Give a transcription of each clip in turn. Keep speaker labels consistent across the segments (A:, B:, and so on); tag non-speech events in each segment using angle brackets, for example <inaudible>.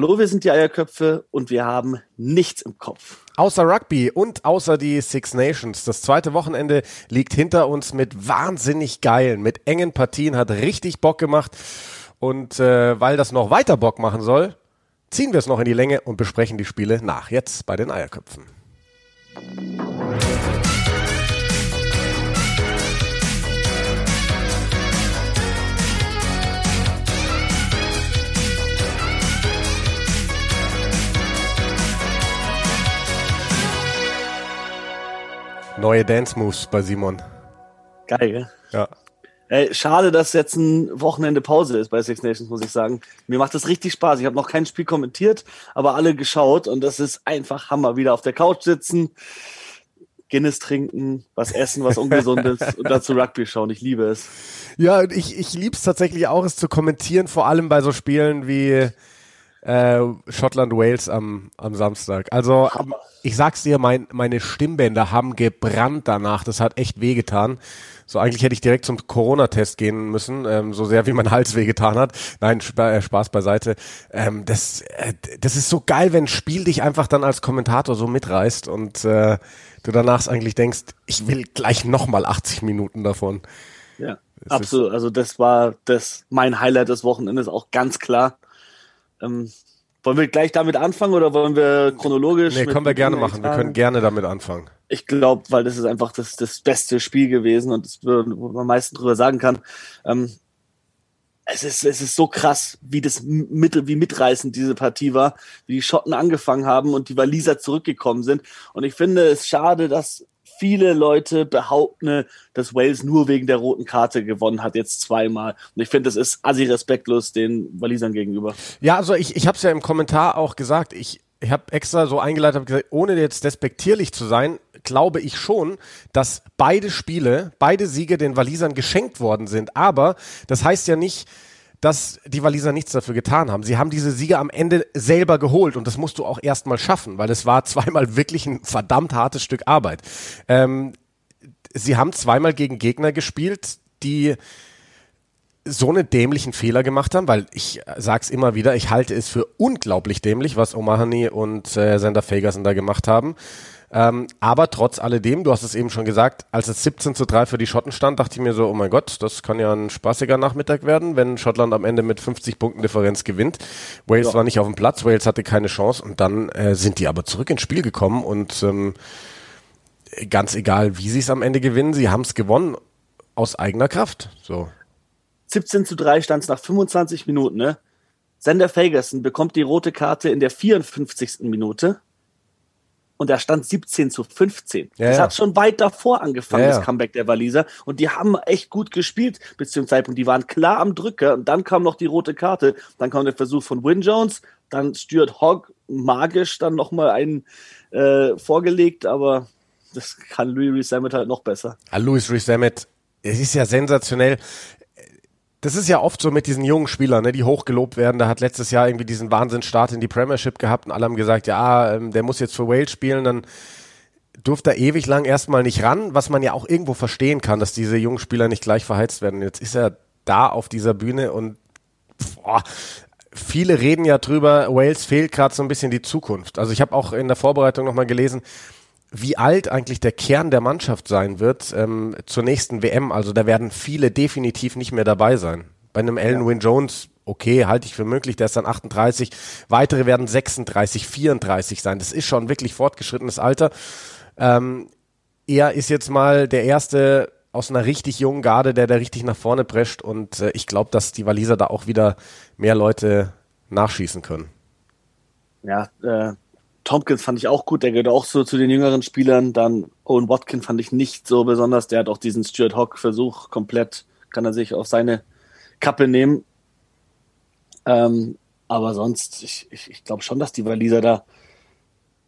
A: Hallo, wir sind die Eierköpfe und wir haben nichts im Kopf.
B: Außer Rugby und außer die Six Nations. Das zweite Wochenende liegt hinter uns mit wahnsinnig geilen, mit engen Partien, hat richtig Bock gemacht. Und äh, weil das noch weiter Bock machen soll, ziehen wir es noch in die Länge und besprechen die Spiele nach. Jetzt bei den Eierköpfen. Neue Dance Moves bei Simon.
A: Geil, gell?
B: Ja.
A: Ey, schade, dass jetzt ein Wochenende Pause ist bei Six Nations, muss ich sagen. Mir macht das richtig Spaß. Ich habe noch kein Spiel kommentiert, aber alle geschaut und das ist einfach Hammer. Wieder auf der Couch sitzen, Guinness trinken, was essen, was Ungesundes <laughs> und dazu Rugby schauen. Ich liebe es.
B: Ja, ich, ich liebe es tatsächlich auch, es zu kommentieren, vor allem bei so Spielen wie äh, Schottland-Wales am, am Samstag. Also ich sag's dir, mein, meine Stimmbänder haben gebrannt danach. Das hat echt wehgetan. So eigentlich hätte ich direkt zum Corona-Test gehen müssen, ähm, so sehr wie mein Hals wehgetan hat. Nein, Sp äh, Spaß beiseite. Ähm, das, äh, das ist so geil, wenn ein Spiel dich einfach dann als Kommentator so mitreißt und äh, du danach eigentlich denkst, ich will gleich nochmal 80 Minuten davon.
A: Ja, das absolut. Also das war das mein Highlight des Wochenendes auch ganz klar. Ähm, wollen wir gleich damit anfangen oder wollen wir chronologisch?
B: Nee, können wir gerne machen. Wir können gerne damit anfangen.
A: Ich glaube, weil das ist einfach das, das beste Spiel gewesen und das, wo man am meisten drüber sagen kann. Ähm, es ist, es ist so krass, wie das mittel, wie mitreißend diese Partie war, wie die Schotten angefangen haben und die Waliser zurückgekommen sind. Und ich finde es schade, dass viele Leute behaupten, dass Wales nur wegen der roten Karte gewonnen hat, jetzt zweimal. Und ich finde, das ist assi respektlos den Walisern gegenüber.
B: Ja, also ich, ich habe es ja im Kommentar auch gesagt. Ich, ich habe extra so eingeleitet, habe gesagt, ohne jetzt despektierlich zu sein, glaube ich schon, dass beide Spiele, beide Siege den Walisern geschenkt worden sind. Aber das heißt ja nicht, dass die Waliser nichts dafür getan haben. Sie haben diese Siege am Ende selber geholt und das musst du auch erstmal schaffen, weil es war <laughs> zweimal wirklich ein verdammt hartes Stück Arbeit. Ähm, sie haben zweimal gegen Gegner gespielt, die so einen dämlichen Fehler gemacht haben, weil ich sag's immer wieder, ich halte es für unglaublich dämlich, was O'Mahony und äh, Sander Fagerson da gemacht haben. Ähm, aber trotz alledem, du hast es eben schon gesagt, als es 17 zu 3 für die Schotten stand, dachte ich mir so, oh mein Gott, das kann ja ein spaßiger Nachmittag werden, wenn Schottland am Ende mit 50 Punkten Differenz gewinnt. Wales ja. war nicht auf dem Platz, Wales hatte keine Chance und dann äh, sind die aber zurück ins Spiel gekommen und ähm, ganz egal, wie sie es am Ende gewinnen, sie haben es gewonnen aus eigener Kraft. So.
A: 17 zu 3 stand es nach 25 Minuten, ne? Sender Fagerson bekommt die rote Karte in der 54. Minute und da stand 17 zu 15. Ja, das ja. hat schon weit davor angefangen, ja, das Comeback der Waliser. Und die haben echt gut gespielt bis zum Zeitpunkt. Die waren klar am Drücker und dann kam noch die rote Karte. Dann kam der Versuch von Win Jones, dann Stuart Hogg magisch dann nochmal einen äh, vorgelegt, aber das kann Louis Rees halt noch besser.
B: Ja, Louis Rees es ist ja sensationell das ist ja oft so mit diesen jungen Spielern, ne, die hochgelobt werden. Da hat letztes Jahr irgendwie diesen Wahnsinnsstart in die Premiership gehabt und alle haben gesagt, ja, ähm, der muss jetzt für Wales spielen, dann durfte er ewig lang erstmal nicht ran, was man ja auch irgendwo verstehen kann, dass diese jungen Spieler nicht gleich verheizt werden. Jetzt ist er da auf dieser Bühne und boah, viele reden ja drüber, Wales fehlt gerade so ein bisschen die Zukunft. Also ich habe auch in der Vorbereitung nochmal gelesen, wie alt eigentlich der Kern der Mannschaft sein wird ähm, zur nächsten WM. Also da werden viele definitiv nicht mehr dabei sein. Bei einem Alan ja. Wynne Jones, okay, halte ich für möglich, der ist dann 38. Weitere werden 36, 34 sein. Das ist schon wirklich fortgeschrittenes Alter. Ähm, er ist jetzt mal der erste aus einer richtig jungen Garde, der da richtig nach vorne prescht und äh, ich glaube, dass die Waliser da auch wieder mehr Leute nachschießen können.
A: Ja, äh, Tompkins fand ich auch gut, der gehört auch so zu den jüngeren Spielern. Dann Owen Watkin fand ich nicht so besonders. Der hat auch diesen Stuart Hawk-Versuch komplett, kann er sich auf seine Kappe nehmen. Ähm, aber sonst, ich, ich, ich glaube schon, dass die Waliser da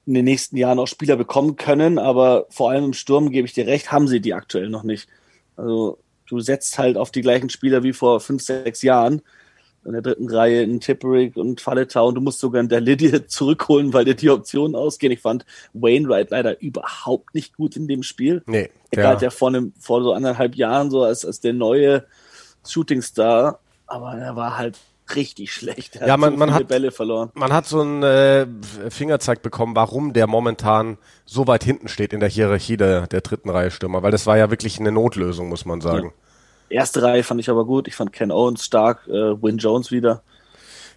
A: in den nächsten Jahren auch Spieler bekommen können, aber vor allem im Sturm gebe ich dir recht, haben sie die aktuell noch nicht. Also du setzt halt auf die gleichen Spieler wie vor fünf, sechs Jahren in der dritten Reihe in Tipperick und Falleta und du musst sogar in der Lydia <laughs> zurückholen, weil dir die Optionen ausgehen. Ich fand Wainwright leider überhaupt nicht gut in dem Spiel. Nee. Er galt ja vor, einem, vor so anderthalb Jahren so als, als der neue Shootingstar, aber er war halt richtig schlecht.
B: Er ja, man,
A: so
B: man hat
A: Bälle verloren.
B: Man hat so einen äh, Fingerzeig bekommen, warum der momentan so weit hinten steht in der Hierarchie der, der dritten Reihe Stürmer, weil das war ja wirklich eine Notlösung, muss man sagen.
A: Ja. Erste Reihe fand ich aber gut. Ich fand Ken Owens stark, äh, Win Jones wieder.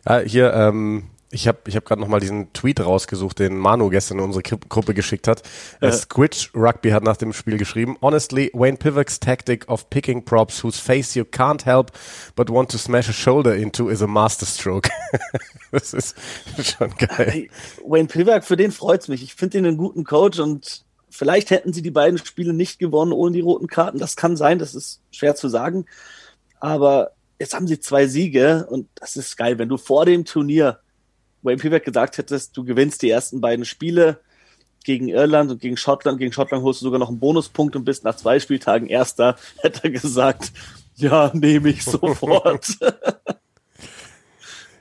B: Ja, hier ähm, ich habe ich hab gerade nochmal diesen Tweet rausgesucht, den Manu gestern in unsere Gruppe geschickt hat. Äh. Squitch Rugby hat nach dem Spiel geschrieben, Honestly, Wayne Pivak's tactic of picking props whose face you can't help but want to smash a shoulder into is a masterstroke. <laughs> das ist schon geil. Hey,
A: Wayne Pivak, für den freut's mich. Ich finde ihn einen guten Coach und vielleicht hätten sie die beiden Spiele nicht gewonnen ohne die roten Karten. Das kann sein, das ist schwer zu sagen. Aber jetzt haben sie zwei Siege und das ist geil, wenn du vor dem Turnier Wayne Pivac gesagt hättest, du gewinnst die ersten beiden Spiele gegen Irland und gegen Schottland. Gegen Schottland holst du sogar noch einen Bonuspunkt und bist nach zwei Spieltagen Erster, <laughs> hätte er gesagt, ja, nehme ich sofort. <laughs>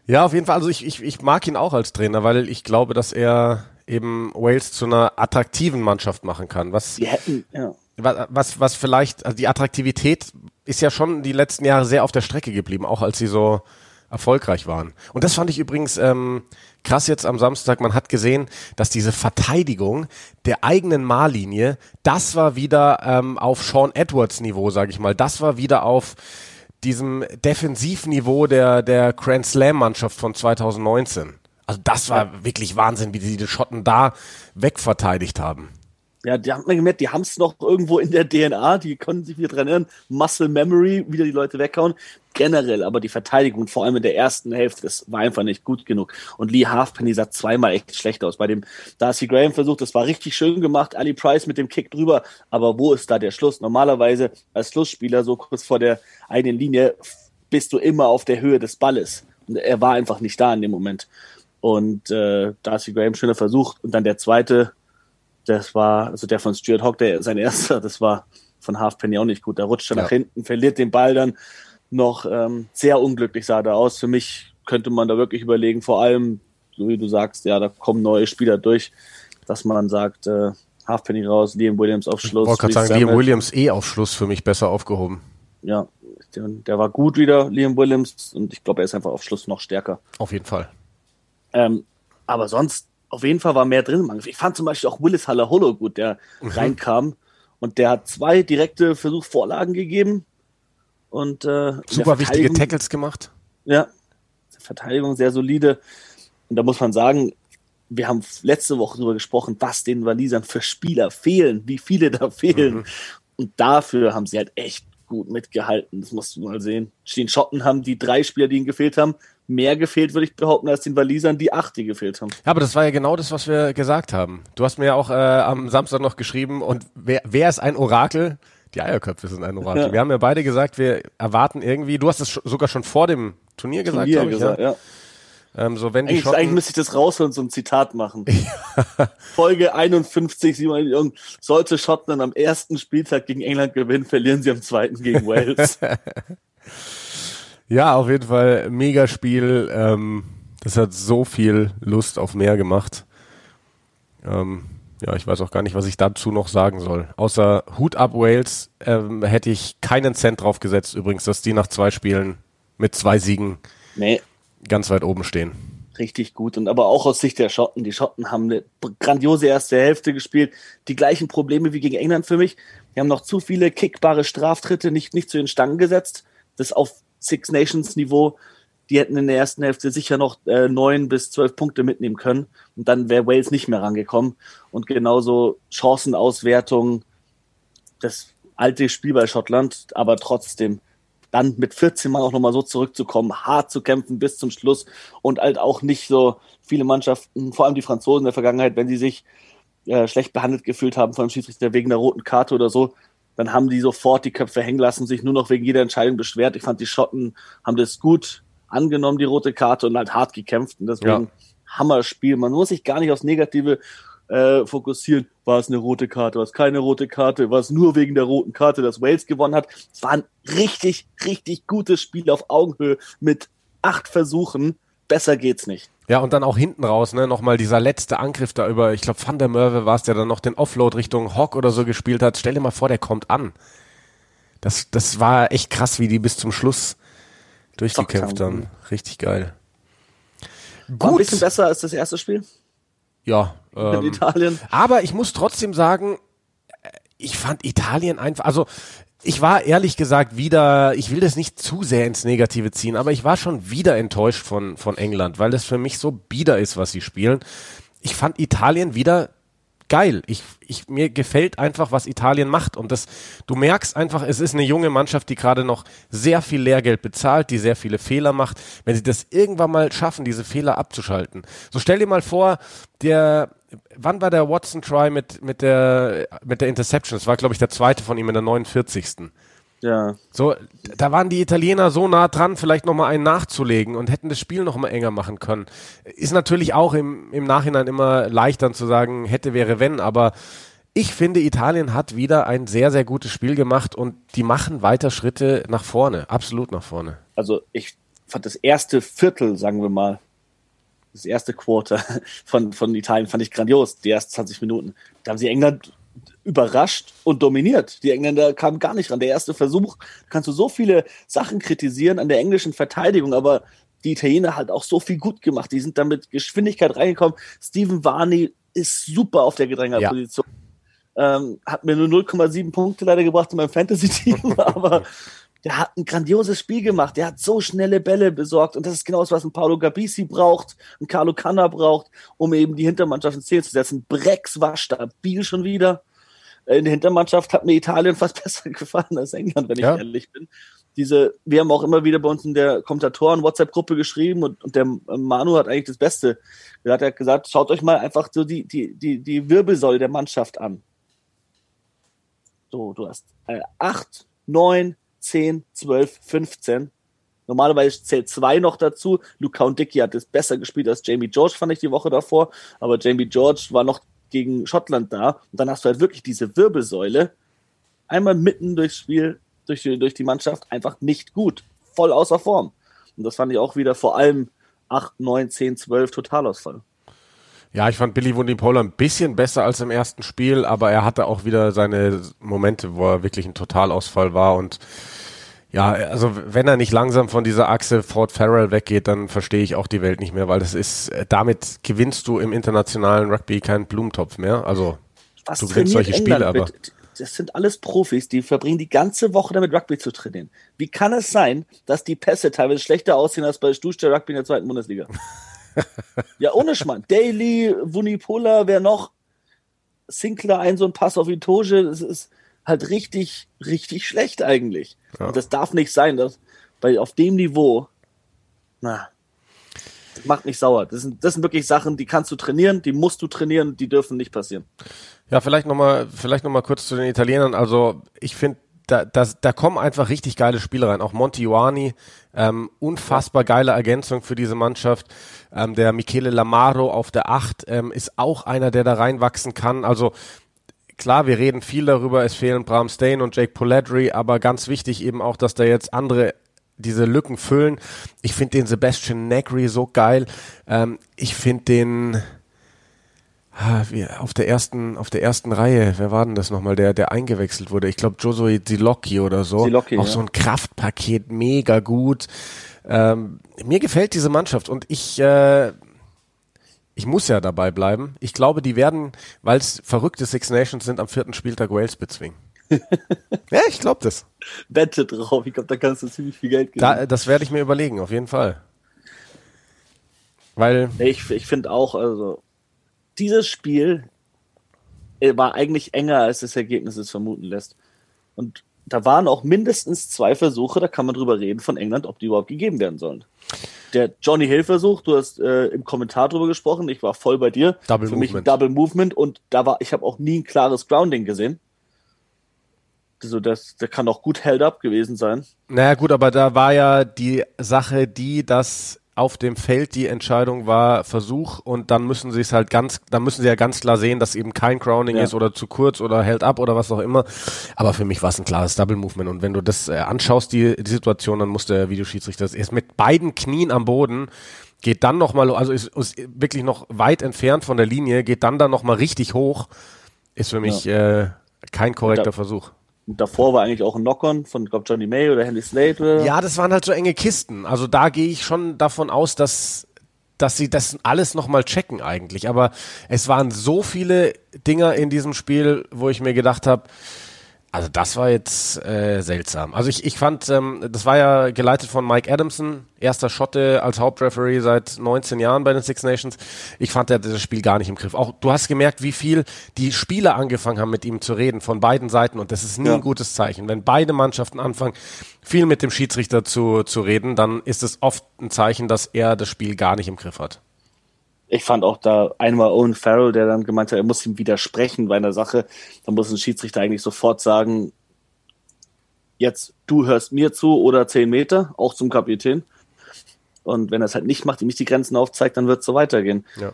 B: ja, auf jeden Fall. Also ich, ich, ich mag ihn auch als Trainer, weil ich glaube, dass er eben Wales zu einer attraktiven Mannschaft machen kann. Was,
A: Sie hätten, ja.
B: was, was, was vielleicht, also die Attraktivität ist ja schon die letzten Jahre sehr auf der Strecke geblieben, auch als sie so erfolgreich waren. Und das fand ich übrigens ähm, krass jetzt am Samstag. Man hat gesehen, dass diese Verteidigung der eigenen Mahllinie, das war wieder ähm, auf Sean Edwards Niveau, sage ich mal. Das war wieder auf diesem Defensivniveau der, der Grand Slam Mannschaft von 2019. Also das war wirklich Wahnsinn, wie die, die Schotten da wegverteidigt haben.
A: Ja, die haben gemerkt, die haben es noch irgendwo in der DNA, die können sich wieder dran erinnern. Muscle Memory, wieder die Leute weghauen. Generell, aber die Verteidigung, vor allem in der ersten Hälfte, das war einfach nicht gut genug. Und Lee Halfpenny sah zweimal echt schlecht aus. Bei dem Darcy Graham Versuch, das war richtig schön gemacht. Ali Price mit dem Kick drüber. Aber wo ist da der Schluss? Normalerweise als Schlussspieler, so kurz vor der eigenen Linie, bist du immer auf der Höhe des Balles. Und er war einfach nicht da in dem Moment. Und äh, Darcy Graham schöner Versuch. Und dann der zweite, das war, also der von Stuart Hawk, der sein erster, das war von Halfpenny auch nicht gut. Da rutscht er ja. nach hinten, verliert den Ball dann noch ähm, sehr unglücklich sah da aus. Für mich könnte man da wirklich überlegen, vor allem, so wie du sagst, ja, da kommen neue Spieler durch, dass man dann sagt, äh, Halfpenny raus, Liam Williams auf Schluss. Ich
B: wollte gerade sagen, Liam Williams eh auf Schluss für mich besser aufgehoben.
A: Ja, der, der war gut wieder, Liam Williams, und ich glaube, er ist einfach auf Schluss noch stärker.
B: Auf jeden Fall.
A: Ähm, aber sonst auf jeden Fall war mehr drin. Ich fand zum Beispiel auch Willis Haller Hollow gut, der mhm. reinkam. Und der hat zwei direkte Versuchvorlagen gegeben. Und äh,
B: super wichtige Tackles gemacht.
A: Ja, Verteidigung sehr solide. Und da muss man sagen, wir haben letzte Woche darüber gesprochen, was den Walisern für Spieler fehlen, wie viele da fehlen. Mhm. Und dafür haben sie halt echt gut mitgehalten. Das musst du mal sehen. Den Schotten haben die drei Spieler, die ihnen gefehlt haben, mehr gefehlt, würde ich behaupten, als den Walisern die acht, die gefehlt haben.
B: Ja, aber das war ja genau das, was wir gesagt haben. Du hast mir ja auch äh, am Samstag noch geschrieben, und wer, wer ist ein Orakel? Die Eierköpfe sind ein Orakel. Ja. Wir haben ja beide gesagt, wir erwarten irgendwie, du hast es sogar schon vor dem Turnier gesagt, Turnier ich, gesagt, ja. ja. Ähm, so wenn
A: eigentlich, eigentlich müsste ich das rausholen und so ein Zitat machen. <laughs> Folge 51, Simon sollte Schottland am ersten Spieltag gegen England gewinnen, verlieren sie am zweiten gegen <laughs> Wales. <laughs>
B: Ja, auf jeden Fall mega Spiel. Ähm, das hat so viel Lust auf mehr gemacht. Ähm, ja, ich weiß auch gar nicht, was ich dazu noch sagen soll. Außer Hut ab Wales ähm, hätte ich keinen Cent drauf gesetzt, übrigens, dass die nach zwei Spielen mit zwei Siegen nee. ganz weit oben stehen.
A: Richtig gut. Und aber auch aus Sicht der Schotten. Die Schotten haben eine grandiose erste Hälfte gespielt. Die gleichen Probleme wie gegen England für mich. Die haben noch zu viele kickbare Straftritte nicht, nicht zu den Stangen gesetzt. Das auf Six Nations Niveau, die hätten in der ersten Hälfte sicher noch äh, neun bis zwölf Punkte mitnehmen können. Und dann wäre Wales nicht mehr rangekommen. Und genauso Chancenauswertung, das alte Spiel bei Schottland, aber trotzdem dann mit 14 Mann auch nochmal so zurückzukommen, hart zu kämpfen bis zum Schluss. Und halt auch nicht so viele Mannschaften, vor allem die Franzosen in der Vergangenheit, wenn sie sich äh, schlecht behandelt gefühlt haben von dem Schiedsrichter wegen der roten Karte oder so, dann haben die sofort die Köpfe hängen lassen, sich nur noch wegen jeder Entscheidung beschwert. Ich fand, die Schotten haben das gut angenommen, die rote Karte, und halt hart gekämpft. Und deswegen ja. Hammerspiel. Man muss sich gar nicht aufs Negative äh, fokussieren. War es eine rote Karte, war es keine rote Karte, war es nur wegen der roten Karte, dass Wales gewonnen hat. Es war ein richtig, richtig gutes Spiel auf Augenhöhe mit acht Versuchen. Besser geht's nicht.
B: Ja, und dann auch hinten raus, ne, nochmal dieser letzte Angriff da über, ich glaube, Van der Merwe war es, der dann noch den Offload Richtung Hawk oder so gespielt hat. Stell dir mal vor, der kommt an. Das, das war echt krass, wie die bis zum Schluss durchgekämpft haben. Richtig geil.
A: Gut. War ein bisschen besser als das erste Spiel.
B: Ja.
A: Ähm, in Italien.
B: Aber ich muss trotzdem sagen, ich fand Italien einfach, also ich war ehrlich gesagt wieder, ich will das nicht zu sehr ins Negative ziehen, aber ich war schon wieder enttäuscht von, von England, weil das für mich so bieder ist, was sie spielen. Ich fand Italien wieder geil. Ich, ich, mir gefällt einfach, was Italien macht. Und das, du merkst einfach, es ist eine junge Mannschaft, die gerade noch sehr viel Lehrgeld bezahlt, die sehr viele Fehler macht. Wenn sie das irgendwann mal schaffen, diese Fehler abzuschalten. So stell dir mal vor, der, wann war der Watson Try mit, mit der, mit der Interception? Das war, glaube ich, der zweite von ihm in der 49.
A: Ja.
B: So, da waren die Italiener so nah dran, vielleicht nochmal einen nachzulegen und hätten das Spiel nochmal enger machen können. Ist natürlich auch im, im Nachhinein immer leicht dann zu sagen, hätte, wäre, wenn, aber ich finde, Italien hat wieder ein sehr, sehr gutes Spiel gemacht und die machen weiter Schritte nach vorne, absolut nach vorne.
A: Also ich fand das erste Viertel, sagen wir mal, das erste Quarter <laughs> von, von Italien fand ich grandios, die ersten 20 Minuten. Da haben sie England überrascht und dominiert. Die Engländer kamen gar nicht ran. Der erste Versuch, kannst du so viele Sachen kritisieren an der englischen Verteidigung, aber die Italiener halt auch so viel gut gemacht. Die sind damit Geschwindigkeit reingekommen. Steven Varney ist super auf der Gedrängerposition. Ja. Ähm, hat mir nur 0,7 Punkte leider gebracht in meinem Fantasy-Team, <laughs> aber der hat ein grandioses Spiel gemacht. Der hat so schnelle Bälle besorgt. Und das ist genau das, was ein Paolo Gabisi braucht, ein Carlo Canna braucht, um eben die Hintermannschaft ins Ziel zu setzen. Brex war stabil schon wieder. Äh, in der Hintermannschaft hat mir Italien <laughs> fast besser gefallen als England, wenn ich ja. ehrlich bin. Diese, wir haben auch immer wieder bei uns in der Kommentatoren-WhatsApp-Gruppe geschrieben und, und der Manu hat eigentlich das Beste. Er hat ja gesagt, schaut euch mal einfach so die, die, die, die Wirbelsäule der Mannschaft an. So, du hast äh, 8, 9, 10, 12, 15. Normalerweise zählt zwei noch dazu. Luca und Dickey hat es besser gespielt als Jamie George, fand ich die Woche davor. Aber Jamie George war noch gegen Schottland da. Und dann hast du halt wirklich diese Wirbelsäule einmal mitten durchs Spiel, durch, durch die Mannschaft einfach nicht gut. Voll außer Form. Und das fand ich auch wieder vor allem 8, 9, 10, 12 Totalausfall.
B: Ja, ich fand Billy Wundipola ein bisschen besser als im ersten Spiel, aber er hatte auch wieder seine Momente, wo er wirklich ein Totalausfall war und ja, also wenn er nicht langsam von dieser Achse Ford Farrell weggeht, dann verstehe ich auch die Welt nicht mehr, weil das ist, damit gewinnst du im internationalen Rugby keinen Blumentopf mehr. Also
A: Was du gewinnst solche Spiele, aber. Das sind alles Profis, die verbringen die ganze Woche damit Rugby zu trainieren. Wie kann es sein, dass die Pässe teilweise schlechter aussehen als bei Stuhlstell Rugby in der zweiten Bundesliga? <laughs> ja, ohne Schmarrn. Daly, Wunipola, wer noch? Sinclair, ein so ein Pass auf Itoge, das ist halt richtig, richtig schlecht eigentlich. Ja. Und das darf nicht sein, dass, weil auf dem Niveau, na, das macht mich sauer. Das sind, das sind wirklich Sachen, die kannst du trainieren, die musst du trainieren, die dürfen nicht passieren.
B: Ja, vielleicht nochmal, vielleicht noch mal kurz zu den Italienern. Also, ich finde, da, das, da kommen einfach richtig geile Spiele rein. Auch Monti Ioani, ähm, unfassbar geile Ergänzung für diese Mannschaft. Ähm, der Michele Lamaro auf der Acht ähm, ist auch einer, der da reinwachsen kann. Also klar, wir reden viel darüber, es fehlen Bram Stain und Jake Poledri, aber ganz wichtig eben auch, dass da jetzt andere diese Lücken füllen. Ich finde den Sebastian Negri so geil. Ähm, ich finde den auf der ersten, auf der ersten Reihe, wer war denn das nochmal, der, der eingewechselt wurde? Ich glaube, Josue Zilocchi oder so.
A: Zilocchi,
B: Auch
A: ja.
B: so ein Kraftpaket, mega gut. Ähm, mir gefällt diese Mannschaft und ich, äh, ich muss ja dabei bleiben. Ich glaube, die werden, weil es verrückte Six Nations sind, am vierten Spieltag Wales bezwingen. <laughs> ja, ich glaube das.
A: Wette drauf. Ich glaube, da kannst du ziemlich viel Geld
B: geben. Da, das werde ich mir überlegen, auf jeden Fall. Weil.
A: Ich, ich finde auch, also, dieses Spiel äh, war eigentlich enger, als das Ergebnis es vermuten lässt. Und da waren auch mindestens zwei Versuche, da kann man drüber reden, von England, ob die überhaupt gegeben werden sollen. Der Johnny Hill-Versuch, du hast äh, im Kommentar drüber gesprochen, ich war voll bei dir.
B: Double
A: Für
B: Movement.
A: mich Double Movement und da war, ich habe auch nie ein klares Grounding gesehen. Also das, der kann auch gut held up gewesen sein.
B: Naja gut, aber da war ja die Sache die, dass auf dem Feld die Entscheidung war Versuch und dann müssen sie es halt ganz, dann müssen sie ja ganz klar sehen, dass eben kein Crowning ja. ist oder zu kurz oder held up oder was auch immer. Aber für mich war es ein klares Double Movement und wenn du das äh, anschaust, die, die Situation, dann muss der Videoschiedsrichter erst mit beiden Knien am Boden geht dann noch mal, also ist, ist wirklich noch weit entfernt von der Linie, geht dann da noch mal richtig hoch, ist für mich ja. äh, kein korrekter
A: da,
B: Versuch.
A: Und davor war eigentlich auch ein Knock-on von glaub, Johnny May oder Henry Slade.
B: Ja, das waren halt so enge Kisten. Also da gehe ich schon davon aus, dass dass sie das alles nochmal checken eigentlich. Aber es waren so viele Dinger in diesem Spiel, wo ich mir gedacht habe, also das war jetzt äh, seltsam. Also ich, ich fand, ähm, das war ja geleitet von Mike Adamson, erster Schotte als Hauptreferee seit 19 Jahren bei den Six Nations. Ich fand, er das Spiel gar nicht im Griff. Auch du hast gemerkt, wie viel die Spieler angefangen haben, mit ihm zu reden von beiden Seiten. Und das ist nie ja. ein gutes Zeichen. Wenn beide Mannschaften anfangen, viel mit dem Schiedsrichter zu, zu reden, dann ist es oft ein Zeichen, dass er das Spiel gar nicht im Griff hat
A: ich fand auch da einmal Owen Farrell, der dann gemeint hat, er muss ihm widersprechen bei einer Sache. Da muss ein Schiedsrichter eigentlich sofort sagen, jetzt du hörst mir zu oder zehn Meter, auch zum Kapitän. Und wenn er es halt nicht macht, ihm nicht die Grenzen aufzeigt, dann wird es so weitergehen. Ja.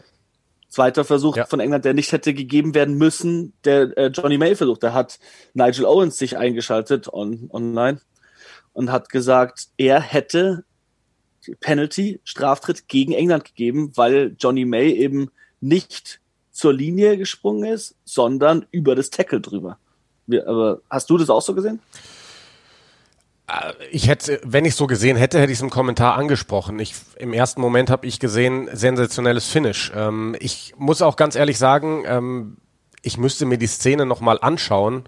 A: Zweiter Versuch ja. von England, der nicht hätte gegeben werden müssen, der äh, Johnny May versucht. Da hat Nigel Owens sich eingeschaltet on, online und hat gesagt, er hätte Penalty, Straftritt gegen England gegeben, weil Johnny May eben nicht zur Linie gesprungen ist, sondern über das Tackle drüber. Aber hast du das auch so gesehen?
B: Äh, ich hätte, wenn ich so gesehen hätte, hätte ich es im Kommentar angesprochen. Ich, Im ersten Moment habe ich gesehen, sensationelles Finish. Ähm, ich muss auch ganz ehrlich sagen, ähm, ich müsste mir die Szene nochmal anschauen,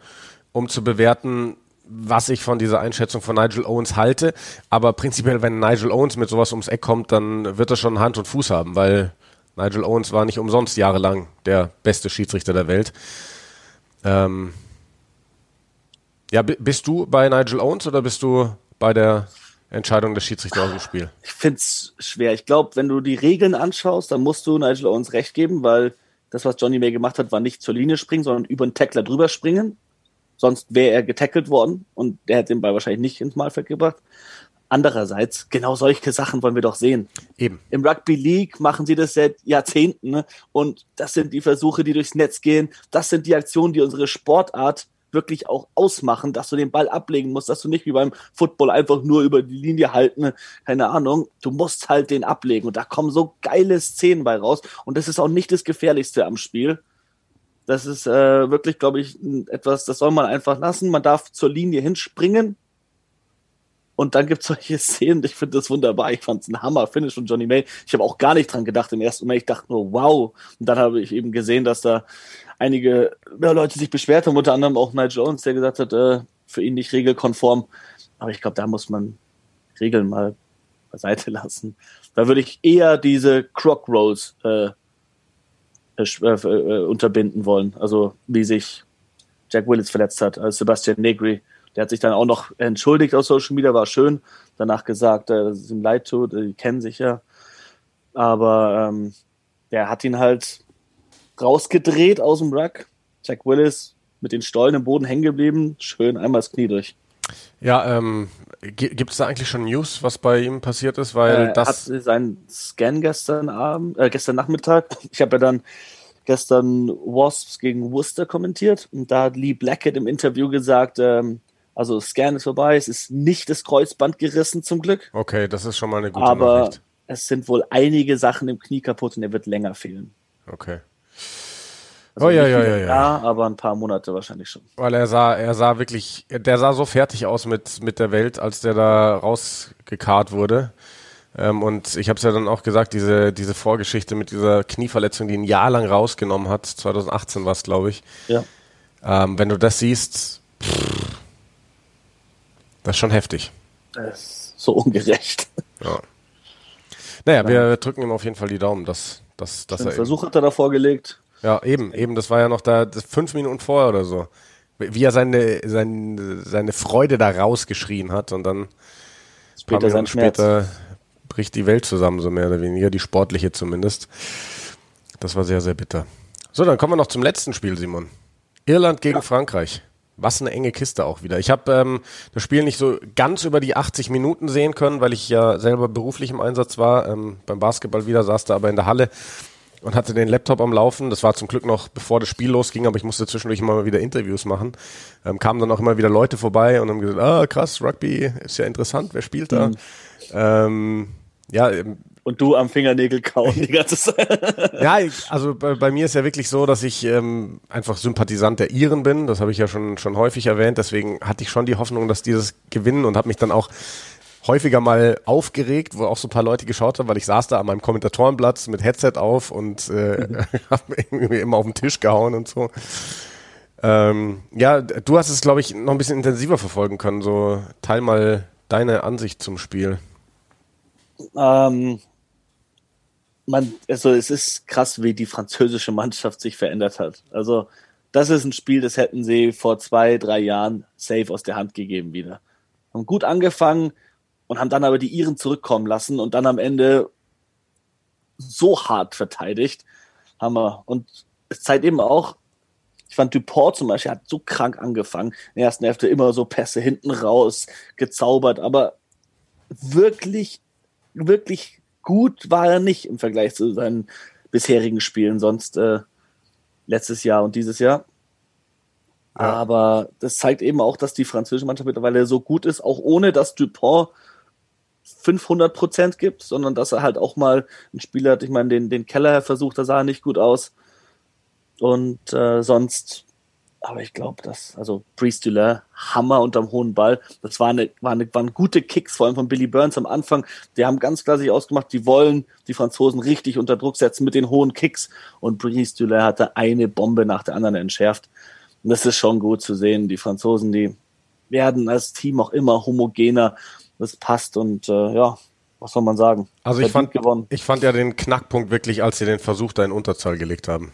B: um zu bewerten, was ich von dieser Einschätzung von Nigel Owens halte. Aber prinzipiell, wenn Nigel Owens mit sowas ums Eck kommt, dann wird er schon Hand und Fuß haben, weil Nigel Owens war nicht umsonst jahrelang der beste Schiedsrichter der Welt. Ähm ja, bist du bei Nigel Owens oder bist du bei der Entscheidung des Schiedsrichters aus dem Spiel?
A: Ich finde es schwer. Ich glaube, wenn du die Regeln anschaust, dann musst du Nigel Owens recht geben, weil das, was Johnny May gemacht hat, war nicht zur Linie springen, sondern über den Tackler drüber springen. Sonst wäre er getackelt worden und der hätte den Ball wahrscheinlich nicht ins Malfeld gebracht. Andererseits, genau solche Sachen wollen wir doch sehen.
B: Eben.
A: Im Rugby League machen sie das seit Jahrzehnten ne? und das sind die Versuche, die durchs Netz gehen. Das sind die Aktionen, die unsere Sportart wirklich auch ausmachen, dass du den Ball ablegen musst, dass du nicht wie beim Football einfach nur über die Linie halten, keine Ahnung. Du musst halt den ablegen und da kommen so geile Szenen bei raus und das ist auch nicht das Gefährlichste am Spiel. Das ist äh, wirklich, glaube ich, etwas, das soll man einfach lassen. Man darf zur Linie hinspringen. Und dann gibt es <laughs> solche Szenen, ich finde das wunderbar. Ich fand es ein Hammer-Finish von Johnny May. Ich habe auch gar nicht dran gedacht im ersten Moment. Ich dachte nur, wow. Und dann habe ich eben gesehen, dass da einige ja, Leute sich beschwert haben, unter anderem auch Nigel Jones, der gesagt hat, äh, für ihn nicht regelkonform. Aber ich glaube, da muss man Regeln mal beiseite lassen. Da würde ich eher diese Croc Rolls äh, unterbinden wollen. Also wie sich Jack Willis verletzt hat, als Sebastian Negri. Der hat sich dann auch noch entschuldigt auf Social Media, war schön. Danach gesagt, äh, dass es ihm leid tut, die kennen sich ja. Aber ähm, der hat ihn halt rausgedreht aus dem Ruck. Jack Willis mit den Stollen im Boden hängen geblieben, schön einmal das Knie durch.
B: Ja, ähm, gibt es da eigentlich schon News, was bei ihm passiert ist? Weil
A: äh,
B: das
A: hat seinen Scan gestern Abend, äh, gestern Nachmittag. <laughs> Ich habe ja dann gestern Wasps gegen Worcester kommentiert und da hat Lee Blackett im Interview gesagt, ähm, also Scan ist vorbei, es ist nicht das Kreuzband gerissen zum Glück.
B: Okay, das ist schon mal eine gute
A: aber
B: Nachricht.
A: es sind wohl einige Sachen im Knie kaputt und er wird länger fehlen.
B: Okay.
A: Also oh ja, ja, ja, ja. aber ein paar Monate wahrscheinlich schon.
B: Weil er sah, er sah wirklich, der sah so fertig aus mit, mit der Welt, als der da rausgekarrt wurde. Ähm, und ich habe es ja dann auch gesagt, diese, diese Vorgeschichte mit dieser Knieverletzung, die ein Jahr lang rausgenommen hat, 2018 war es, glaube ich.
A: Ja.
B: Ähm, wenn du das siehst, pff, das ist schon heftig.
A: Das ist so ungerecht.
B: Ja. Naja, wir drücken ihm auf jeden Fall die Daumen, dass, dass, dass
A: er. Versuch hat er da vorgelegt.
B: Ja, eben, eben, das war ja noch da fünf Minuten vorher oder so. Wie er seine, seine, seine Freude da rausgeschrien hat und dann
A: später, sein
B: später bricht die Welt zusammen, so mehr oder weniger, die sportliche zumindest. Das war sehr, sehr bitter. So, dann kommen wir noch zum letzten Spiel, Simon. Irland gegen ja. Frankreich. Was eine enge Kiste auch wieder. Ich habe ähm, das Spiel nicht so ganz über die 80 Minuten sehen können, weil ich ja selber beruflich im Einsatz war. Ähm, beim Basketball wieder saß da aber in der Halle und hatte den Laptop am Laufen. Das war zum Glück noch bevor das Spiel losging, aber ich musste zwischendurch immer mal wieder Interviews machen. Ähm, kamen dann auch immer wieder Leute vorbei und haben gesagt, ah krass, Rugby ist ja interessant, wer spielt da? Mhm. Ähm, ja, ähm,
A: und du am Fingernägel kauen die ganze Zeit. <laughs>
B: ja, also bei, bei, mir ist ja wirklich so, dass ich ähm, einfach Sympathisant der Iren bin. Das habe ich ja schon, schon häufig erwähnt. Deswegen hatte ich schon die Hoffnung, dass die das gewinnen und habe mich dann auch häufiger mal aufgeregt, wo auch so ein paar Leute geschaut haben, weil ich saß da an meinem Kommentatorenplatz mit Headset auf und äh, mhm. <laughs> habe irgendwie immer auf den Tisch gehauen und so. Ähm, ja, du hast es, glaube ich, noch ein bisschen intensiver verfolgen können. So, teil mal deine Ansicht zum Spiel.
A: Ähm, man, also es ist krass, wie die französische Mannschaft sich verändert hat. Also das ist ein Spiel, das hätten sie vor zwei, drei Jahren safe aus der Hand gegeben wieder. Haben gut angefangen und haben dann aber die Iren zurückkommen lassen und dann am Ende so hart verteidigt. Haben wir. Und es zeigt eben auch, ich fand Duport zum Beispiel hat so krank angefangen. In der ersten Hälfte immer so Pässe hinten raus, gezaubert, aber wirklich, wirklich gut war er nicht im Vergleich zu seinen bisherigen Spielen, sonst äh, letztes Jahr und dieses Jahr. Ja. Aber das zeigt eben auch, dass die französische Mannschaft mittlerweile so gut ist, auch ohne dass Dupont 500 Prozent gibt, sondern dass er halt auch mal ein Spieler hat. Ich meine, den, den Keller versucht, da sah er nicht gut aus. Und äh, sonst aber ich glaube, dass, also Priest Dulain, Hammer unterm hohen Ball. Das war eine, war eine, waren gute Kicks, vor allem von Billy Burns am Anfang. Die haben ganz klar sich ausgemacht, die wollen die Franzosen richtig unter Druck setzen mit den hohen Kicks. Und Priest Dulain hatte eine Bombe nach der anderen entschärft. Und das ist schon gut zu sehen. Die Franzosen, die werden als Team auch immer homogener. Das passt und äh, ja, was soll man sagen?
B: Also ich fand, gewonnen. ich fand ja den Knackpunkt wirklich, als sie den Versuch da in Unterzahl gelegt haben.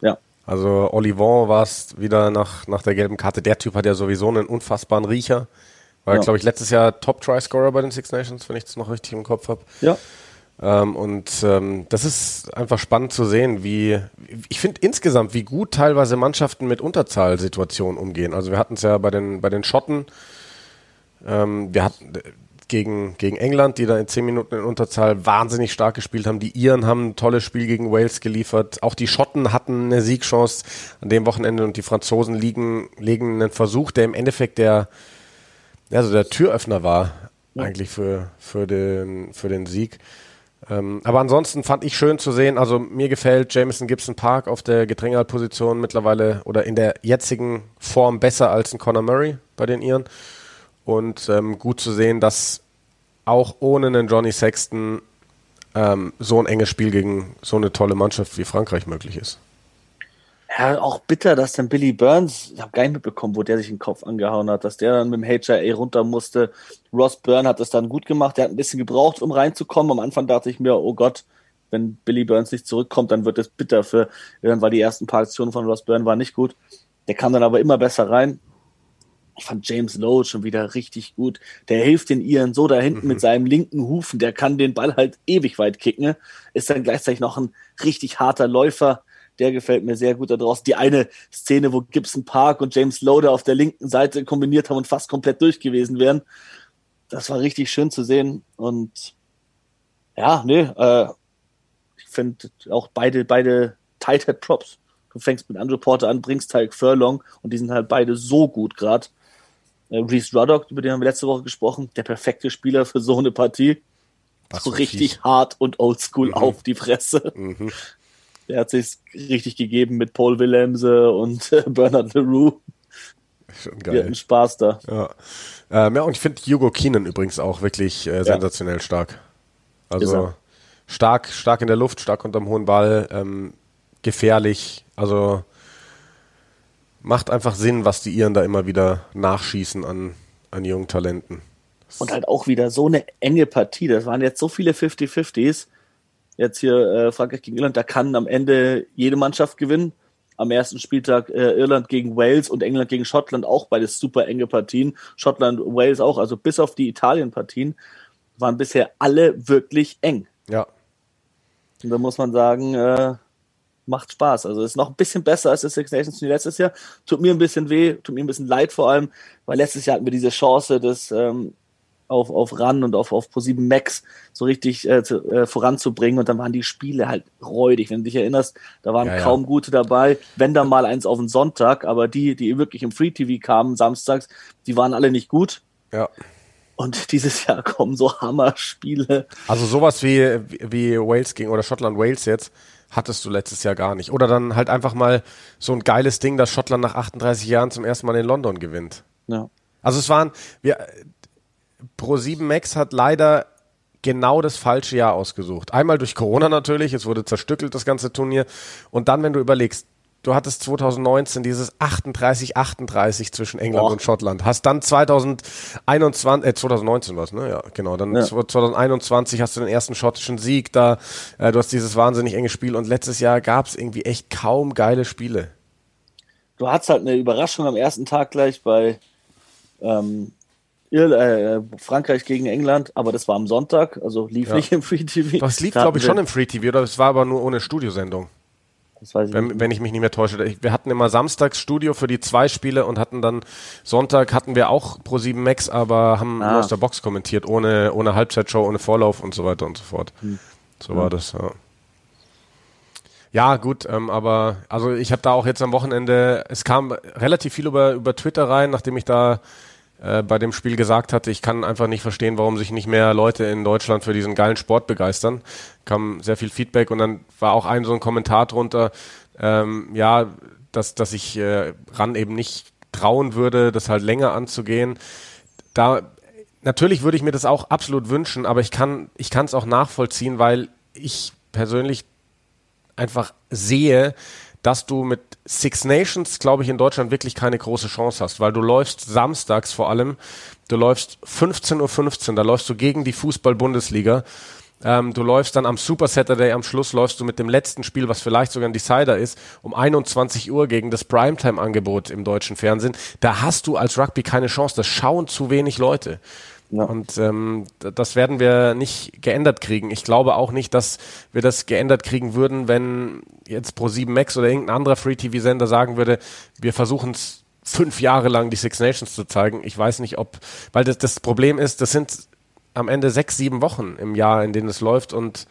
A: Ja.
B: Also Olivon war es wieder nach, nach der gelben Karte. Der Typ hat ja sowieso einen unfassbaren Riecher. War, ja. glaube ich, letztes Jahr Top-Try-Scorer bei den Six Nations, wenn ich das noch richtig im Kopf habe.
A: Ja.
B: Ähm, und ähm, das ist einfach spannend zu sehen, wie ich finde insgesamt, wie gut teilweise Mannschaften mit Unterzahlsituationen umgehen. Also wir hatten es ja bei den bei den Schotten. Ähm, wir hatten gegen, gegen England, die da in zehn Minuten in Unterzahl wahnsinnig stark gespielt haben. Die Iren haben ein tolles Spiel gegen Wales geliefert. Auch die Schotten hatten eine Siegchance an dem Wochenende und die Franzosen liegen, legen einen Versuch, der im Endeffekt der, also der Türöffner war, eigentlich für, für, den, für den Sieg. Ähm, aber ansonsten fand ich schön zu sehen, also mir gefällt Jameson Gibson Park auf der Gedrängelposition mittlerweile oder in der jetzigen Form besser als ein Conor Murray bei den Iren. Und ähm, gut zu sehen, dass auch ohne einen Johnny Sexton ähm, so ein enges Spiel gegen so eine tolle Mannschaft wie Frankreich möglich ist.
A: Ja, auch bitter, dass dann Billy Burns, ich habe gar nicht mitbekommen, wo der sich den Kopf angehauen hat, dass der dann mit dem HIA runter musste. Ross Byrne hat das dann gut gemacht, der hat ein bisschen gebraucht, um reinzukommen. Am Anfang dachte ich mir, oh Gott, wenn Billy Burns nicht zurückkommt, dann wird es bitter für, weil die ersten paar Aktionen von Ross Byrne waren nicht gut. Der kam dann aber immer besser rein. Ich fand James Lowe schon wieder richtig gut. Der hilft den Iren so da hinten mhm. mit seinem linken Hufen. Der kann den Ball halt ewig weit kicken. Ist dann gleichzeitig noch ein richtig harter Läufer. Der gefällt mir sehr gut da draußen. Die eine Szene, wo Gibson Park und James Lowe auf der linken Seite kombiniert haben und fast komplett durch gewesen wären. Das war richtig schön zu sehen. Und ja, nee, äh, ich finde auch beide, beide Tight Head Props. Du fängst mit Andrew Porter an, bringst Tyke Furlong und die sind halt beide so gut gerade. Äh, Reese Ruddock, über den haben wir letzte Woche gesprochen, der perfekte Spieler für so eine Partie. Was so richtig fies. hart und oldschool mhm. auf die Fresse. Mhm. <laughs> Der hat sich richtig gegeben mit Paul Willemse und äh, Bernard LaRue. Schon geil. Wir hatten Spaß da.
B: Ja, ähm, ja und ich finde Hugo Keenan übrigens auch wirklich äh, sensationell ja. stark. Also stark, stark in der Luft, stark unterm hohen Ball, ähm, gefährlich. Also macht einfach Sinn, was die Iren da immer wieder nachschießen an, an jungen Talenten.
A: Und halt auch wieder so eine enge Partie. Das waren jetzt so viele 50-50s. Jetzt hier äh, Frankreich gegen Irland, da kann am Ende jede Mannschaft gewinnen. Am ersten Spieltag äh, Irland gegen Wales und England gegen Schottland auch beide super enge Partien. Schottland, Wales auch, also bis auf die Italien-Partien waren bisher alle wirklich eng.
B: Ja.
A: Und da muss man sagen, äh, macht Spaß. Also ist noch ein bisschen besser als das Six Nations Turnier letztes Jahr. Tut mir ein bisschen weh, tut mir ein bisschen leid vor allem, weil letztes Jahr hatten wir diese Chance, das ähm, auf, auf RAN und auf, auf Pro7 Max so richtig äh, zu, äh, voranzubringen und dann waren die Spiele halt räudig. Wenn du dich erinnerst, da waren ja, kaum ja. gute dabei, wenn da mal eins auf den Sonntag, aber die, die wirklich im Free TV kamen samstags, die waren alle nicht gut.
B: Ja.
A: Und dieses Jahr kommen so Hammerspiele.
B: Also sowas wie, wie Wales gegen oder Schottland Wales jetzt hattest du letztes Jahr gar nicht. Oder dann halt einfach mal so ein geiles Ding, dass Schottland nach 38 Jahren zum ersten Mal in London gewinnt.
A: Ja.
B: Also es waren, wir, Pro7 Max hat leider genau das falsche Jahr ausgesucht. Einmal durch Corona natürlich, es wurde zerstückelt, das ganze Turnier. Und dann, wenn du überlegst, du hattest 2019 dieses 38-38 zwischen England Boah. und Schottland. Hast dann 2021, äh, 2019 was, ne? Ja, genau. Dann ja. 2021 hast du den ersten schottischen Sieg da. Äh, du hast dieses wahnsinnig enge Spiel und letztes Jahr gab es irgendwie echt kaum geile Spiele.
A: Du hattest halt eine Überraschung am ersten Tag gleich bei ähm, äh, Frankreich gegen England, aber das war am Sonntag, also lief ja. nicht im Free TV.
B: Das lief, glaube ich, schon im Free TV, oder es war aber nur ohne Studiosendung. Das weiß ich wenn, nicht. wenn ich mich nicht mehr täusche. Wir hatten immer samstags Studio für die zwei Spiele und hatten dann Sonntag hatten wir auch Pro 7 Max, aber haben ah. nur aus der Box kommentiert, ohne, ohne Halbzeitshow, ohne Vorlauf und so weiter und so fort. Hm. So war das, ja. Ja, gut, ähm, aber also ich habe da auch jetzt am Wochenende, es kam relativ viel über, über Twitter rein, nachdem ich da äh, bei dem Spiel gesagt hatte, ich kann einfach nicht verstehen, warum sich nicht mehr Leute in Deutschland für diesen geilen Sport begeistern. Kam sehr viel Feedback und dann war auch ein so ein Kommentar drunter, ähm, ja, dass, dass ich äh, ran eben nicht trauen würde, das halt länger anzugehen. Da natürlich würde ich mir das auch absolut wünschen, aber ich kann ich kann es auch nachvollziehen, weil ich persönlich einfach sehe, dass du mit Six Nations, glaube ich, in Deutschland wirklich keine große Chance hast, weil du läufst samstags vor allem, du läufst 15.15 Uhr, 15, da läufst du gegen die Fußball-Bundesliga. Ähm, du läufst dann am Super Saturday am Schluss, läufst du mit dem letzten Spiel, was vielleicht sogar ein Decider ist, um 21 Uhr gegen das Primetime-Angebot im deutschen Fernsehen. Da hast du als Rugby keine Chance. Das schauen zu wenig Leute. Ja. Und ähm, das werden wir nicht geändert kriegen. Ich glaube auch nicht, dass wir das geändert kriegen würden, wenn jetzt Pro7 Max oder irgendein anderer Free-TV-Sender sagen würde, wir versuchen es fünf Jahre lang die Six Nations zu zeigen. Ich weiß nicht, ob, weil das, das Problem ist, das sind am Ende sechs, sieben Wochen im Jahr, in denen es läuft und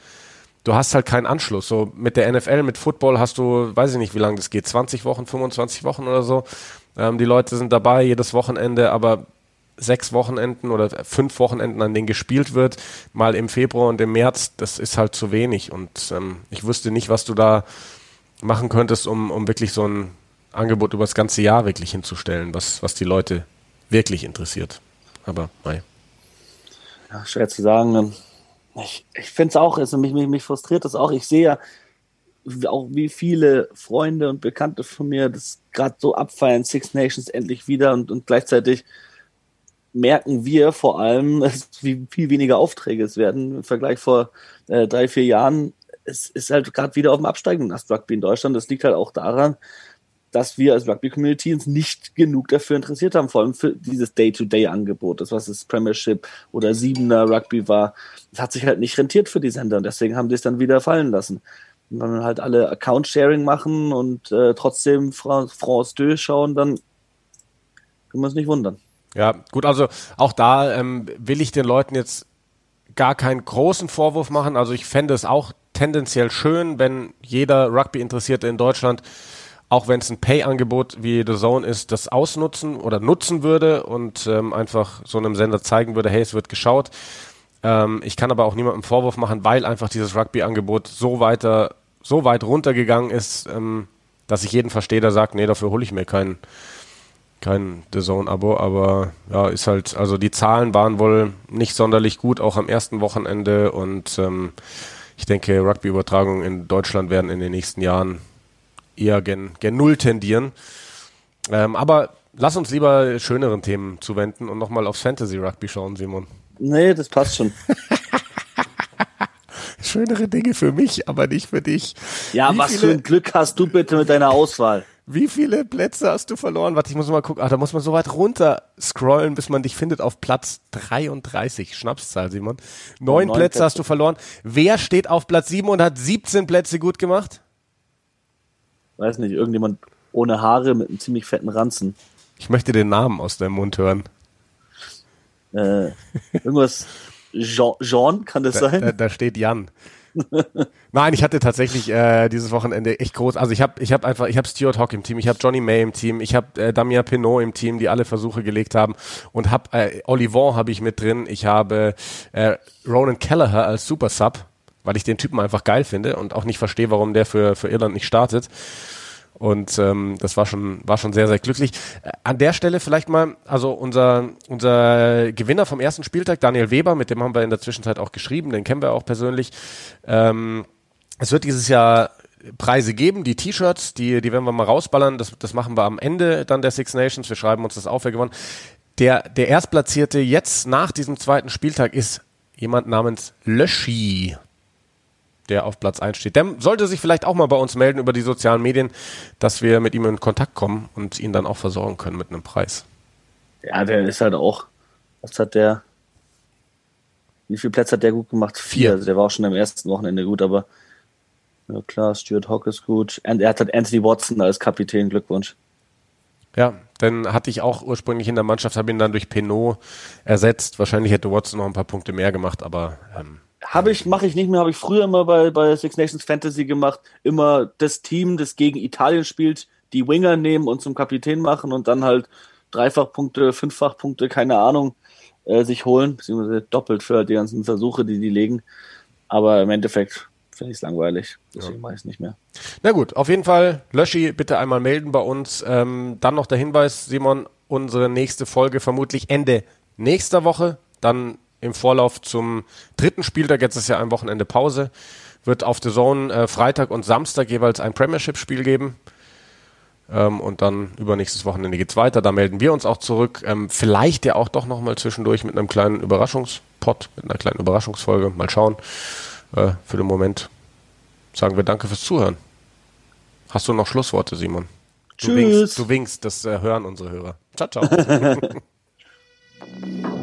B: du hast halt keinen Anschluss. So mit der NFL, mit Football hast du, weiß ich nicht, wie lange das geht, 20 Wochen, 25 Wochen oder so. Ähm, die Leute sind dabei jedes Wochenende, aber sechs Wochenenden oder fünf Wochenenden, an denen gespielt wird, mal im Februar und im März, das ist halt zu wenig. Und ähm, ich wüsste nicht, was du da machen könntest, um, um wirklich so ein Angebot über das ganze Jahr wirklich hinzustellen, was, was die Leute wirklich interessiert. Aber nein.
A: Ja, schwer zu sagen. Ich, ich finde es auch, also mich, mich, mich frustriert das auch. Ich sehe ja auch, wie viele Freunde und Bekannte von mir das gerade so abfeiern, Six Nations endlich wieder und, und gleichzeitig merken wir vor allem, <laughs> wie viel weniger Aufträge es werden im Vergleich vor äh, drei, vier Jahren. Es ist halt gerade wieder auf dem Absteigen das Rugby in Deutschland. Das liegt halt auch daran, dass wir als Rugby-Community uns nicht genug dafür interessiert haben, vor allem für dieses Day-to-Day-Angebot, das was das Premiership oder Siebener Rugby war. Das hat sich halt nicht rentiert für die Sender und deswegen haben sie es dann wieder fallen lassen. Und wenn wir halt alle Account-Sharing machen und äh, trotzdem France 2 schauen, dann können wir uns nicht wundern.
B: Ja, gut, also auch da ähm, will ich den Leuten jetzt gar keinen großen Vorwurf machen. Also ich fände es auch tendenziell schön, wenn jeder Rugby-Interessierte in Deutschland, auch wenn es ein Pay-Angebot wie The Zone ist, das ausnutzen oder nutzen würde und ähm, einfach so einem Sender zeigen würde, hey, es wird geschaut. Ähm, ich kann aber auch niemandem Vorwurf machen, weil einfach dieses Rugby-Angebot so weiter, so weit runtergegangen ist, ähm, dass ich jeden verstehe, der sagt, nee, dafür hole ich mir keinen kein The Zone-Abo, aber ja, ist halt, also die Zahlen waren wohl nicht sonderlich gut, auch am ersten Wochenende und ähm, ich denke, Rugby-Übertragungen in Deutschland werden in den nächsten Jahren eher gen, gen Null tendieren. Ähm, aber lass uns lieber schöneren Themen zuwenden und nochmal aufs Fantasy-Rugby schauen, Simon.
A: Nee, das passt schon. <laughs>
B: Schönere Dinge für mich, aber nicht für dich.
A: Ja, Wie was für ein Glück hast du bitte mit deiner Auswahl?
B: Wie viele Plätze hast du verloren? Warte, ich muss mal gucken. Ach, da muss man so weit runter scrollen, bis man dich findet auf Platz 33. Schnapszahl, Simon. Neun, oh, Plätze, Plätze hast du verloren. Wer steht auf Platz 7 und hat 17 Plätze gut gemacht?
A: Weiß nicht, irgendjemand ohne Haare mit einem ziemlich fetten Ranzen.
B: Ich möchte den Namen aus deinem Mund hören.
A: Äh, irgendwas <laughs> Jean, Jean, kann das
B: da,
A: sein?
B: Da, da steht Jan. Nein, ich hatte tatsächlich äh, dieses Wochenende echt groß. Also ich habe ich hab einfach, ich habe Stuart Hawk im Team, ich habe Johnny May im Team, ich habe äh, Damien Pinot im Team, die alle Versuche gelegt haben und habe äh, Olivon habe ich mit drin. Ich habe äh, Ronan Kelleher als Super Sub, weil ich den Typen einfach geil finde und auch nicht verstehe, warum der für für Irland nicht startet. Und ähm, das war schon, war schon sehr, sehr glücklich. Äh, an der Stelle vielleicht mal, also unser, unser Gewinner vom ersten Spieltag, Daniel Weber, mit dem haben wir in der Zwischenzeit auch geschrieben, den kennen wir auch persönlich. Ähm, es wird dieses Jahr Preise geben, die T-Shirts, die, die werden wir mal rausballern. Das, das machen wir am Ende dann der Six Nations. Wir schreiben uns das auf, wer gewonnen. Der, der Erstplatzierte jetzt nach diesem zweiten Spieltag ist jemand namens Löschi der auf Platz 1 steht. Der sollte sich vielleicht auch mal bei uns melden über die sozialen Medien, dass wir mit ihm in Kontakt kommen und ihn dann auch versorgen können mit einem Preis.
A: Ja, der ist halt auch, was hat der, wie viele Plätze hat der gut gemacht? Vier. Also der war auch schon am ersten Wochenende gut, aber ja klar, Stuart Hawk ist gut. Und er hat halt Anthony Watson als Kapitän, Glückwunsch.
B: Ja, dann hatte ich auch ursprünglich in der Mannschaft, habe ihn dann durch Penot ersetzt. Wahrscheinlich hätte Watson noch ein paar Punkte mehr gemacht, aber ähm,
A: habe ich, mache ich nicht mehr, habe ich früher immer bei, bei Six Nations Fantasy gemacht. Immer das Team, das gegen Italien spielt, die Winger nehmen und zum Kapitän machen und dann halt Dreifachpunkte, Fünffachpunkte, keine Ahnung, äh, sich holen, beziehungsweise doppelt für die ganzen Versuche, die die legen. Aber im Endeffekt finde ich es langweilig. Deswegen ja. mache ich es nicht mehr.
B: Na gut, auf jeden Fall, Löschi, bitte einmal melden bei uns. Ähm, dann noch der Hinweis, Simon, unsere nächste Folge vermutlich Ende nächster Woche. Dann im Vorlauf zum dritten Spieltag, jetzt ist ja ein Wochenende Pause, wird auf The Zone äh, Freitag und Samstag jeweils ein Premiership-Spiel geben. Ähm, und dann übernächstes Wochenende geht's weiter. Da melden wir uns auch zurück. Ähm, vielleicht ja auch doch nochmal zwischendurch mit einem kleinen Überraschungspot, mit einer kleinen Überraschungsfolge. Mal schauen. Äh, für den Moment sagen wir Danke fürs Zuhören. Hast du noch Schlussworte, Simon? Du
A: Tschüss.
B: Winkst, du winkst, das äh, hören unsere Hörer. Ciao, ciao. <laughs> <laughs>